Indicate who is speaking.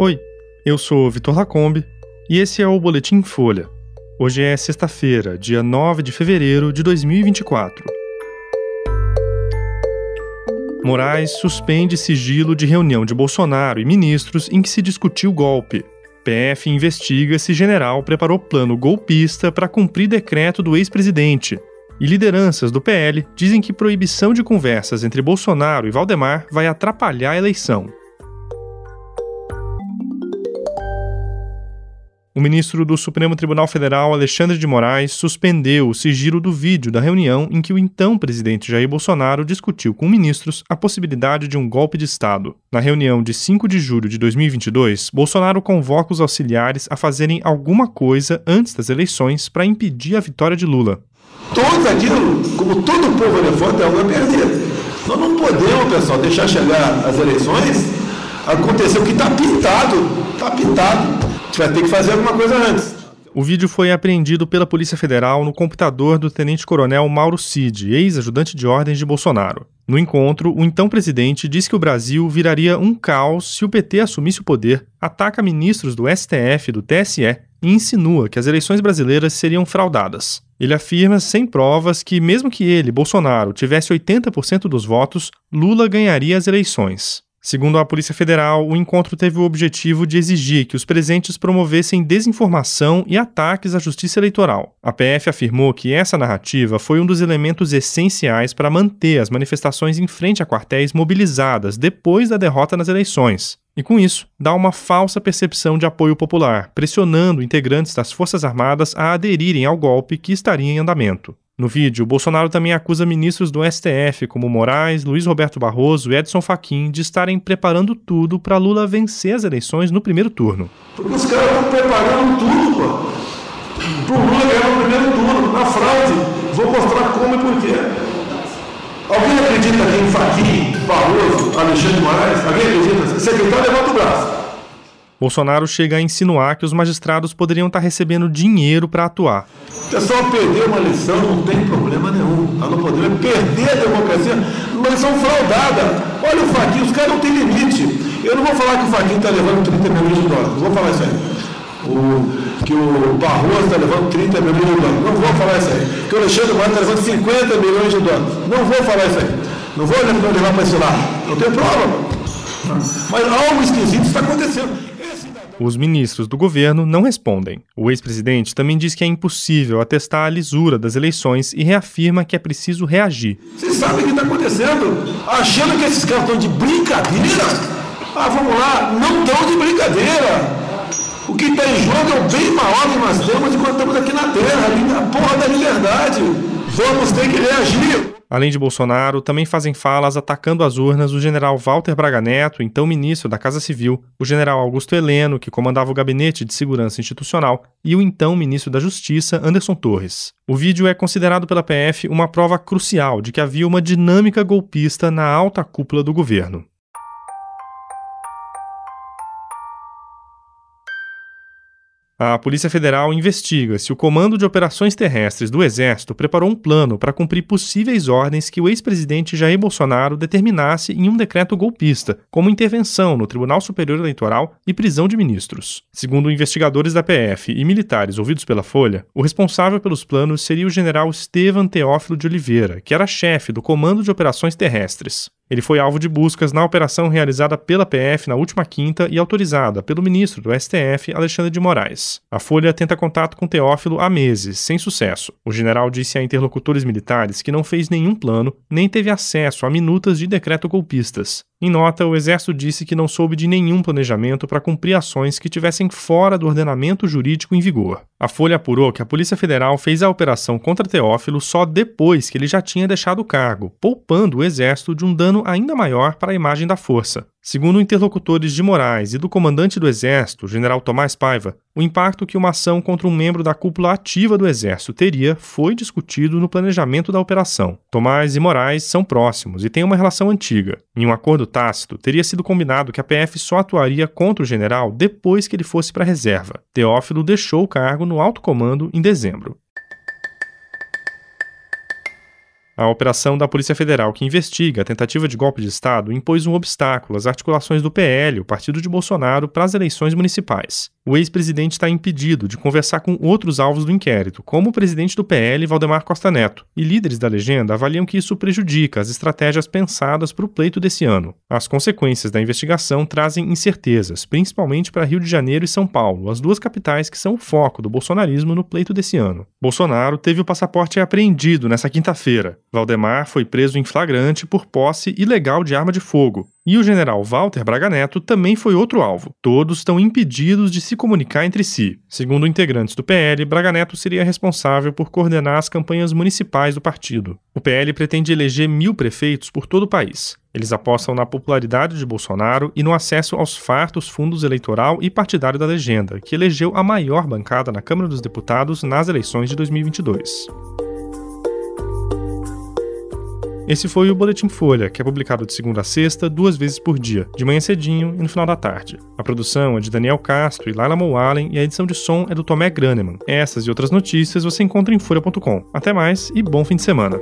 Speaker 1: Oi, eu sou Vitor Lacombe e esse é o Boletim Folha. Hoje é sexta-feira, dia 9 de fevereiro de 2024. Moraes suspende sigilo de reunião de Bolsonaro e ministros em que se discutiu golpe. PF investiga se general preparou plano golpista para cumprir decreto do ex-presidente. E lideranças do PL dizem que proibição de conversas entre Bolsonaro e Valdemar vai atrapalhar a eleição. O ministro do Supremo Tribunal Federal, Alexandre de Moraes, suspendeu o sigilo do vídeo da reunião em que o então presidente Jair Bolsonaro discutiu com ministros a possibilidade de um golpe de Estado. Na reunião de 5 de julho de 2022, Bolsonaro convoca os auxiliares a fazerem alguma coisa antes das eleições para impedir a vitória de Lula.
Speaker 2: Todos aquilo, como todo povo elefante, é uma perder. Nós não podemos, pessoal, deixar chegar as eleições, acontecer o que está pintado. Está pintado gente vai ter que fazer alguma coisa antes.
Speaker 1: O vídeo foi apreendido pela Polícia Federal no computador do tenente-coronel Mauro Cid, ex-ajudante de ordens de Bolsonaro. No encontro, o então presidente disse que o Brasil viraria um caos se o PT assumisse o poder, ataca ministros do STF e do TSE e insinua que as eleições brasileiras seriam fraudadas. Ele afirma, sem provas, que mesmo que ele, Bolsonaro, tivesse 80% dos votos, Lula ganharia as eleições. Segundo a Polícia Federal, o encontro teve o objetivo de exigir que os presentes promovessem desinformação e ataques à justiça eleitoral. A PF afirmou que essa narrativa foi um dos elementos essenciais para manter as manifestações em frente a quartéis mobilizadas depois da derrota nas eleições. E com isso, dá uma falsa percepção de apoio popular, pressionando integrantes das Forças Armadas a aderirem ao golpe que estaria em andamento. No vídeo, Bolsonaro também acusa ministros do STF, como Moraes, Luiz Roberto Barroso e Edson Fachin, de estarem preparando tudo para Lula vencer as eleições no primeiro turno.
Speaker 2: Os caras estão preparando tudo, pô. Pro Lula ganhar no primeiro turno, na fraude. Vou mostrar como e por quê. Alguém acredita aqui em Fachin, Barroso, Alexandre Moraes? Alguém acredita? Secretário, levanta o braço.
Speaker 1: Bolsonaro chega a insinuar que os magistrados poderiam estar recebendo dinheiro para atuar.
Speaker 2: O pessoal perdeu uma lição não tem problema nenhum. Nós não podemos perder a democracia uma lição fraudada. Olha o Faquinho, os caras não têm limite. Eu não vou falar que o Faquinho está levando 30 milhões de dólares. Não vou falar isso aí. O, que o Barroso está levando 30 milhões de dólares. Não vou falar isso aí. Que o Alexandre Moraes está levando 50 milhões de dólares. Não vou falar isso aí. Não vou levar para esse lado. Não tem prova. Mas algo esquisito está acontecendo.
Speaker 1: Os ministros do governo não respondem. O ex-presidente também diz que é impossível atestar a lisura das eleições e reafirma que é preciso reagir.
Speaker 2: Vocês sabem o que está acontecendo? Achando que esses caras estão de brincadeira? Ah, vamos lá, não estão de brincadeira. O que está em jogo é o bem maior que nós temos enquanto estamos aqui na Terra, a porra da liberdade. Vamos ter que reagir.
Speaker 1: Além de Bolsonaro, também fazem falas atacando as urnas o general Walter Braga Neto, então ministro da Casa Civil, o general Augusto Heleno, que comandava o Gabinete de Segurança Institucional, e o então ministro da Justiça, Anderson Torres. O vídeo é considerado pela PF uma prova crucial de que havia uma dinâmica golpista na alta cúpula do governo. A Polícia Federal investiga se o Comando de Operações Terrestres do Exército preparou um plano para cumprir possíveis ordens que o ex-presidente Jair Bolsonaro determinasse em um decreto golpista, como intervenção no Tribunal Superior Eleitoral e prisão de ministros. Segundo investigadores da PF e militares ouvidos pela Folha, o responsável pelos planos seria o general Estevan Teófilo de Oliveira, que era chefe do Comando de Operações Terrestres. Ele foi alvo de buscas na operação realizada pela PF na última quinta e autorizada pelo ministro do STF, Alexandre de Moraes. A Folha tenta contato com Teófilo há meses, sem sucesso. O general disse a interlocutores militares que não fez nenhum plano, nem teve acesso a minutas de decreto golpistas. Em nota, o Exército disse que não soube de nenhum planejamento para cumprir ações que tivessem fora do ordenamento jurídico em vigor. A Folha apurou que a Polícia Federal fez a operação contra Teófilo só depois que ele já tinha deixado o cargo, poupando o Exército de um dano ainda maior para a imagem da força. Segundo interlocutores de Moraes e do comandante do Exército, general Tomás Paiva, o impacto que uma ação contra um membro da cúpula ativa do Exército teria foi discutido no planejamento da operação. Tomás e Moraes são próximos e têm uma relação antiga. Em um acordo tácito, teria sido combinado que a PF só atuaria contra o general depois que ele fosse para a reserva. Teófilo deixou o cargo no alto comando em dezembro. A operação da Polícia Federal que investiga a tentativa de golpe de Estado impôs um obstáculo às articulações do PL, o partido de Bolsonaro, para as eleições municipais. O ex-presidente está impedido de conversar com outros alvos do inquérito, como o presidente do PL, Valdemar Costa Neto, e líderes da legenda avaliam que isso prejudica as estratégias pensadas para o pleito desse ano. As consequências da investigação trazem incertezas, principalmente para Rio de Janeiro e São Paulo, as duas capitais que são o foco do bolsonarismo no pleito desse ano. Bolsonaro teve o passaporte apreendido nessa quinta-feira. Valdemar foi preso em flagrante por posse ilegal de arma de fogo. E o general Walter Braga Neto também foi outro alvo. Todos estão impedidos de se comunicar entre si. Segundo integrantes do PL, Braga Neto seria responsável por coordenar as campanhas municipais do partido. O PL pretende eleger mil prefeitos por todo o país. Eles apostam na popularidade de Bolsonaro e no acesso aos fartos fundos eleitoral e partidário da legenda, que elegeu a maior bancada na Câmara dos Deputados nas eleições de 2022. Esse foi o Boletim Folha, que é publicado de segunda a sexta, duas vezes por dia, de manhã cedinho e no final da tarde. A produção é de Daniel Castro e Laila Moalen e a edição de som é do Tomé Graneman. Essas e outras notícias você encontra em folha.com. Até mais e bom fim de semana.